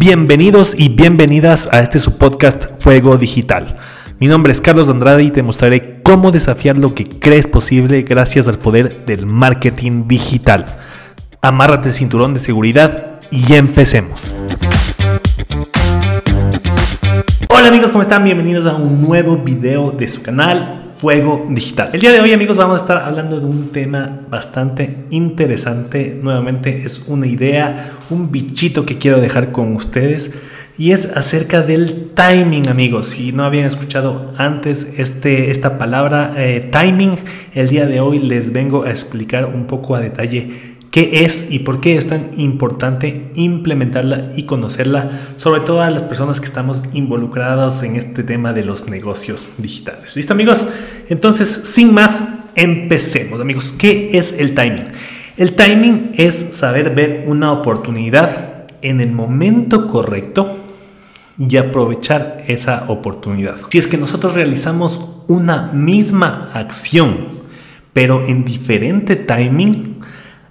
Bienvenidos y bienvenidas a este su podcast Fuego Digital. Mi nombre es Carlos Andrade y te mostraré cómo desafiar lo que crees posible gracias al poder del marketing digital. Amárrate el cinturón de seguridad y empecemos. Hola amigos, ¿cómo están? Bienvenidos a un nuevo video de su canal Fuego Digital. El día de hoy amigos vamos a estar hablando de un tema bastante interesante. Nuevamente es una idea, un bichito que quiero dejar con ustedes y es acerca del timing amigos. Si no habían escuchado antes este, esta palabra eh, timing, el día de hoy les vengo a explicar un poco a detalle qué es y por qué es tan importante implementarla y conocerla, sobre todo a las personas que estamos involucradas en este tema de los negocios digitales. ¿Listo amigos? Entonces, sin más, empecemos amigos. ¿Qué es el timing? El timing es saber ver una oportunidad en el momento correcto y aprovechar esa oportunidad. Si es que nosotros realizamos una misma acción, pero en diferente timing,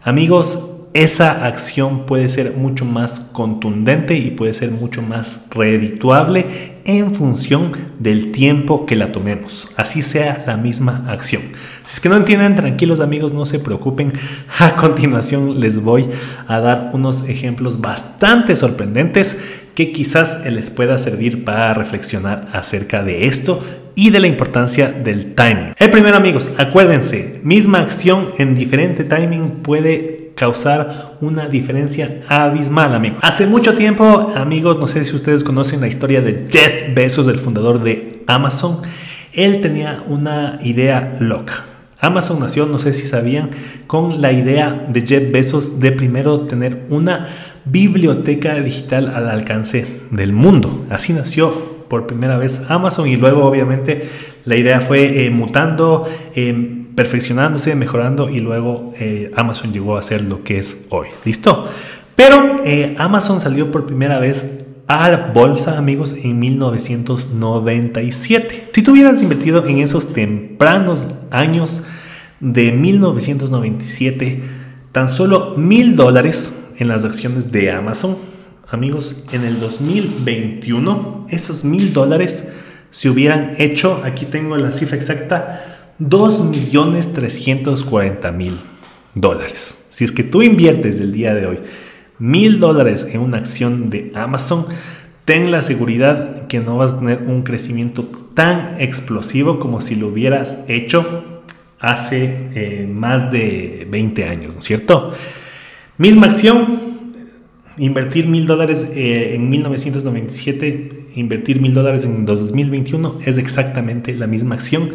Amigos, esa acción puede ser mucho más contundente y puede ser mucho más redituable en función del tiempo que la tomemos, así sea la misma acción. Si es que no entienden, tranquilos amigos, no se preocupen. A continuación les voy a dar unos ejemplos bastante sorprendentes que quizás les pueda servir para reflexionar acerca de esto y de la importancia del timing. El primero amigos, acuérdense, misma acción en diferente timing puede causar una diferencia abismal, amigos. Hace mucho tiempo, amigos, no sé si ustedes conocen la historia de Jeff Bezos, el fundador de Amazon. Él tenía una idea loca. Amazon nació, no sé si sabían, con la idea de Jeff Bezos de primero tener una biblioteca digital al alcance del mundo. Así nació por primera vez Amazon y luego obviamente la idea fue eh, mutando, eh, perfeccionándose, mejorando y luego eh, Amazon llegó a ser lo que es hoy. ¿Listo? Pero Amazon salió por primera vez a bolsa, amigos, en 1997. Si tú hubieras invertido en esos tempranos años de 1997, tan solo mil dólares en las acciones de Amazon, Amigos, en el 2021 esos mil dólares se hubieran hecho, aquí tengo la cifra exacta, 2.340.000 dólares. Si es que tú inviertes el día de hoy mil dólares en una acción de Amazon, ten la seguridad que no vas a tener un crecimiento tan explosivo como si lo hubieras hecho hace eh, más de 20 años, ¿no es cierto? Misma acción, Invertir mil dólares eh, en 1997, invertir mil dólares en 2021 es exactamente la misma acción,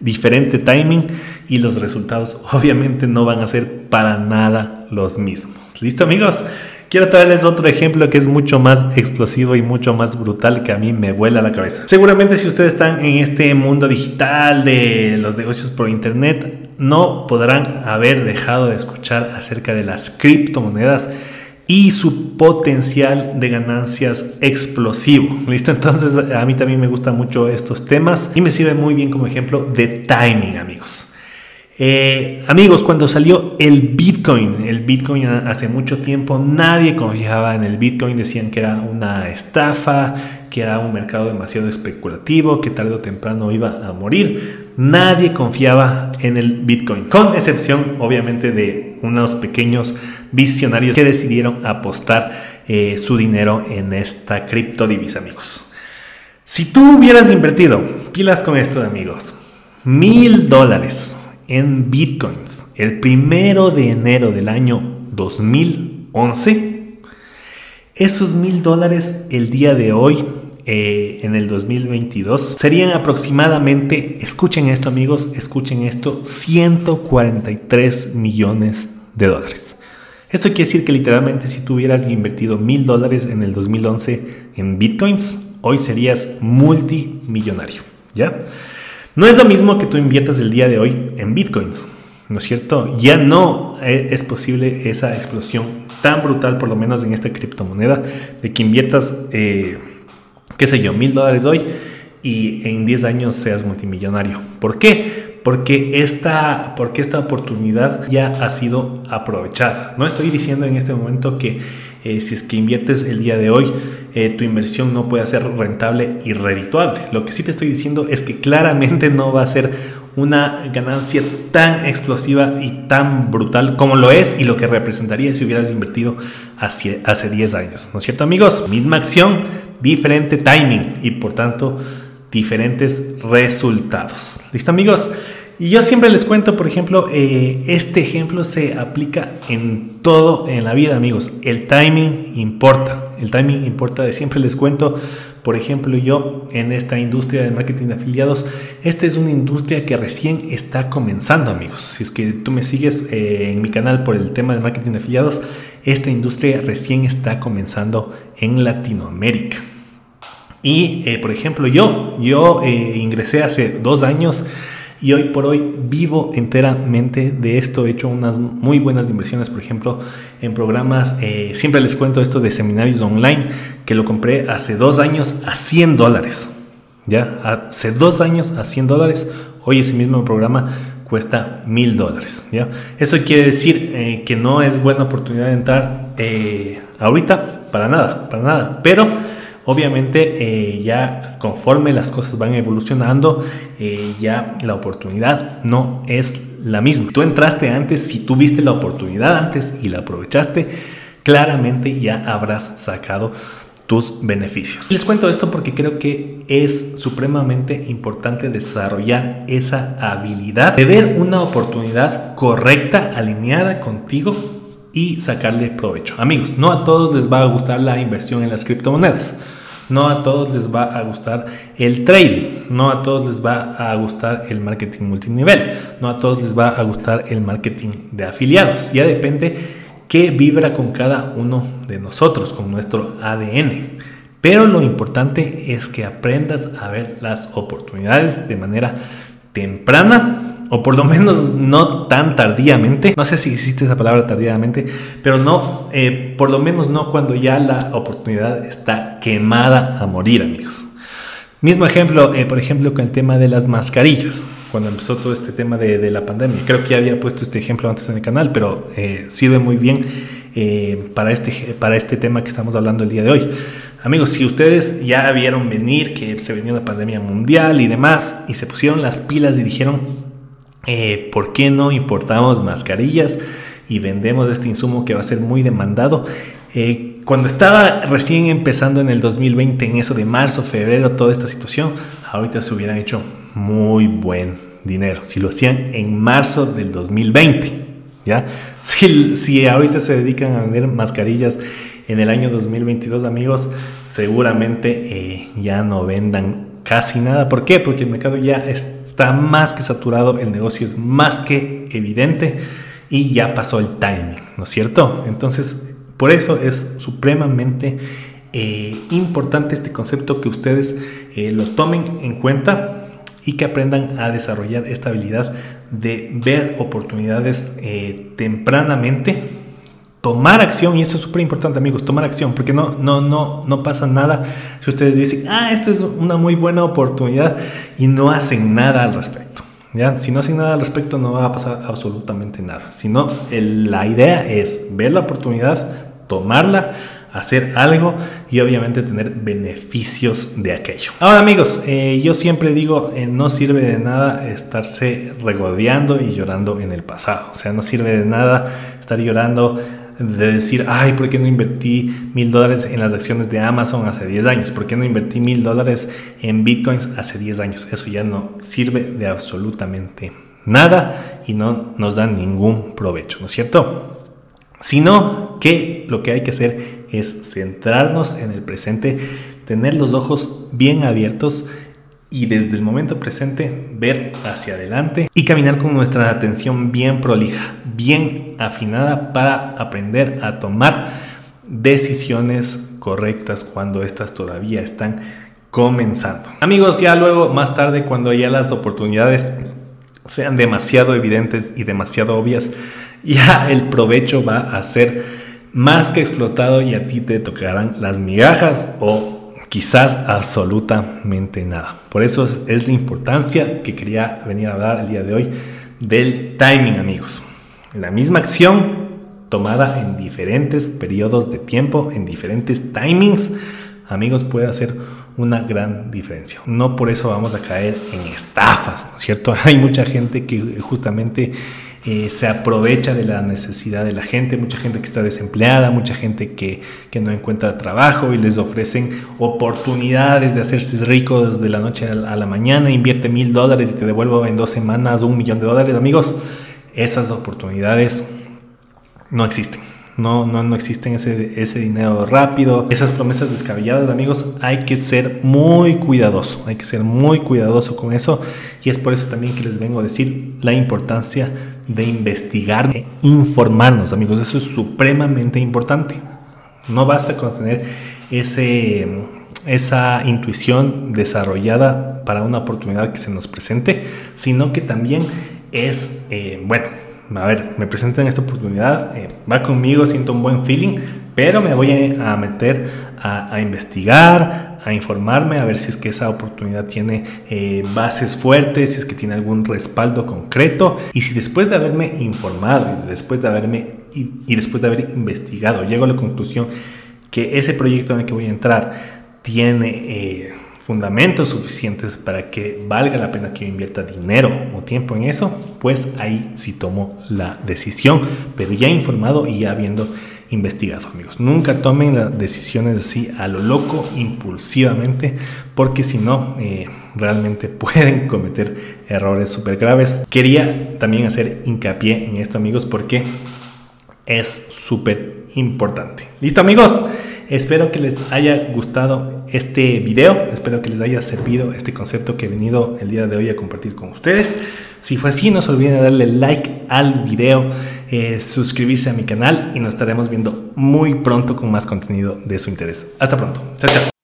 diferente timing y los resultados obviamente no van a ser para nada los mismos. ¿Listo amigos? Quiero traerles otro ejemplo que es mucho más explosivo y mucho más brutal que a mí me vuela la cabeza. Seguramente si ustedes están en este mundo digital de los negocios por internet, no podrán haber dejado de escuchar acerca de las criptomonedas y su potencial de ganancias explosivo. ¿Listo? Entonces a mí también me gustan mucho estos temas y me sirve muy bien como ejemplo de timing, amigos. Eh, amigos, cuando salió el Bitcoin, el Bitcoin hace mucho tiempo nadie confiaba en el Bitcoin, decían que era una estafa, que era un mercado demasiado especulativo, que tarde o temprano iba a morir. Nadie confiaba en el Bitcoin, con excepción obviamente de unos pequeños visionarios que decidieron apostar eh, su dinero en esta criptodivisa, amigos. Si tú hubieras invertido, pilas con esto, amigos, mil dólares en bitcoins el primero de enero del año 2011, esos mil dólares el día de hoy eh, en el 2022 serían aproximadamente, escuchen esto amigos, escuchen esto, 143 millones de dólares. Esto quiere decir que literalmente si tú hubieras invertido mil dólares en el 2011 en bitcoins, hoy serías multimillonario, ¿ya? No es lo mismo que tú inviertas el día de hoy en bitcoins, ¿no es cierto? Ya no eh, es posible esa explosión tan brutal, por lo menos en esta criptomoneda, de que inviertas, eh, qué sé yo, mil dólares hoy y en 10 años seas multimillonario. ¿Por qué? Porque esta, porque esta oportunidad ya ha sido aprovechada. No estoy diciendo en este momento que eh, si es que inviertes el día de hoy, eh, tu inversión no puede ser rentable y redituable. Lo que sí te estoy diciendo es que claramente no va a ser una ganancia tan explosiva y tan brutal como lo es y lo que representaría si hubieras invertido hace, hace 10 años. ¿No es cierto amigos? Misma acción, diferente timing y por tanto diferentes resultados. ¿Listo amigos? Y yo siempre les cuento, por ejemplo, eh, este ejemplo se aplica en todo en la vida, amigos. El timing importa. El timing importa. De siempre les cuento, por ejemplo, yo en esta industria de marketing de afiliados, esta es una industria que recién está comenzando, amigos. Si es que tú me sigues eh, en mi canal por el tema de marketing de afiliados, esta industria recién está comenzando en Latinoamérica. Y, eh, por ejemplo, yo, yo ingresé hace dos años y hoy por hoy vivo enteramente de esto. He hecho unas muy buenas inversiones, por ejemplo, en programas. Eh, siempre les cuento esto de seminarios online que lo compré hace dos años a 100 dólares. Ya, hace dos años a 100 dólares. Hoy ese mismo programa cuesta mil dólares. ¿ya? Eso quiere decir eh, que no es buena oportunidad de entrar eh, ahorita, para nada, para nada. Pero Obviamente eh, ya conforme las cosas van evolucionando, eh, ya la oportunidad no es la misma. Tú entraste antes, si tuviste la oportunidad antes y la aprovechaste, claramente ya habrás sacado tus beneficios. Les cuento esto porque creo que es supremamente importante desarrollar esa habilidad de ver una oportunidad correcta, alineada contigo y sacarle provecho. Amigos, no a todos les va a gustar la inversión en las criptomonedas. No a todos les va a gustar el trading, no a todos les va a gustar el marketing multinivel, no a todos les va a gustar el marketing de afiliados. Ya depende qué vibra con cada uno de nosotros, con nuestro ADN. Pero lo importante es que aprendas a ver las oportunidades de manera temprana o por lo menos no tan tardíamente. No sé si existe esa palabra tardíamente, pero no, eh, por lo menos no cuando ya la oportunidad está quemada a morir, amigos. Mismo ejemplo, eh, por ejemplo, con el tema de las mascarillas, cuando empezó todo este tema de, la pandemia. Creo que ya había puesto este ejemplo antes en el canal, pero eh, sirve muy bien para, este, para este tema que estamos hablando el día de hoy. Amigos, si ustedes ya vieron venir que se venía una pandemia mundial y demás, y se pusieron las pilas y dijeron, eh, ¿por qué no importamos mascarillas y vendemos este insumo que va a ser muy demandado? Eh, cuando estaba recién empezando en el 2020, en eso de marzo, febrero, toda esta situación, ahorita se hubieran hecho muy buen dinero. Si lo hacían en marzo del 2020, ¿ya? Si, si ahorita se dedican a vender mascarillas en el año 2022, amigos, seguramente eh, ya no vendan casi nada. ¿Por qué? Porque el mercado ya está más que saturado, el negocio es más que evidente y ya pasó el timing, ¿no es cierto? Entonces, por eso es supremamente eh, importante este concepto que ustedes eh, lo tomen en cuenta y que aprendan a desarrollar esta habilidad de ver oportunidades tempranamente tomar acción, y eso es súper importante amigos, tomar acción, porque no, no, no, no pasa nada si ustedes dicen, ah, esta es una muy buena oportunidad y no hacen nada al respecto. ¿ya? Si no hacen nada al respecto no va a pasar absolutamente nada, sino la idea es ver la oportunidad, tomarla, hacer algo y obviamente tener beneficios de aquello. Ahora amigos, eh, yo siempre digo, eh, no sirve de nada estarse regodeando y llorando en el pasado. O sea, no sirve de nada estar llorando de decir, ay, ¿por qué no invertí mil dólares en las acciones de Amazon hace 10 años? ¿Por qué no invertí mil dólares en bitcoins hace 10 años? Eso ya no sirve de absolutamente nada y no nos da ningún provecho, ¿no es cierto? Sino que lo que hay que hacer es centrarnos en el presente, tener los ojos bien abiertos y desde el momento presente ver hacia adelante y caminar con nuestra atención bien prolija, bien afinada para aprender a tomar decisiones correctas cuando estas todavía están comenzando. Amigos, ya luego más tarde cuando ya las oportunidades sean demasiado evidentes y demasiado obvias, ya el provecho va a ser más que explotado y a ti te tocarán las migajas o quizás absolutamente nada. Por eso es, la importancia que quería venir a hablar el día de hoy del timing, amigos. La misma acción tomada en diferentes periodos de tiempo, en diferentes timings, amigos, puede hacer una gran diferencia. No por eso vamos a caer en estafas, ¿no es cierto? Hay mucha gente que justamente eh, se aprovecha de la necesidad de la gente, mucha gente que está desempleada, mucha gente que, que, no encuentra trabajo y les ofrecen oportunidades de hacerse ricos de la noche a la mañana, invierte mil dólares y te devuelvo en dos semanas un millón de dólares. Amigos, esas oportunidades no existen. No, no, no existen ese, ese dinero rápido, esas promesas descabelladas, amigos. Hay que ser muy cuidadoso, hay que ser muy cuidadoso con eso. Y es por eso también que les vengo a decir la importancia de investigar e informarnos, amigos. Eso es supremamente importante. No basta con tener ese, esa intuición desarrollada para una oportunidad que se nos presente, sino que también es, eh, bueno, a ver, me presentan esta oportunidad, eh, va conmigo, siento un buen feeling, pero me voy a meter a, investigar, a informarme, a ver si es que esa oportunidad tiene eh, bases fuertes, si es que tiene algún respaldo concreto, y si después de haberme informado y después de haberme y, después de haber investigado llego a la conclusión que ese proyecto en el que voy a entrar tiene eh, fundamentos suficientes para que valga la pena que yo invierta dinero o tiempo en eso, pues ahí sí tomo la decisión, pero ya informado y ya habiendo investigado, amigos. Nunca tomen las decisiones así a lo loco, impulsivamente, porque si no, eh, realmente pueden cometer errores súper graves. Quería también hacer hincapié en esto, amigos, porque es súper importante. ¿Listo, amigos? Espero que les haya gustado este video, espero que les haya servido este concepto que he venido el día de hoy a compartir con ustedes. Si fue así, no se olviden de darle like al video, eh, suscribirse a mi canal y nos estaremos viendo muy pronto con más contenido de su interés. Hasta pronto. Chao, chao.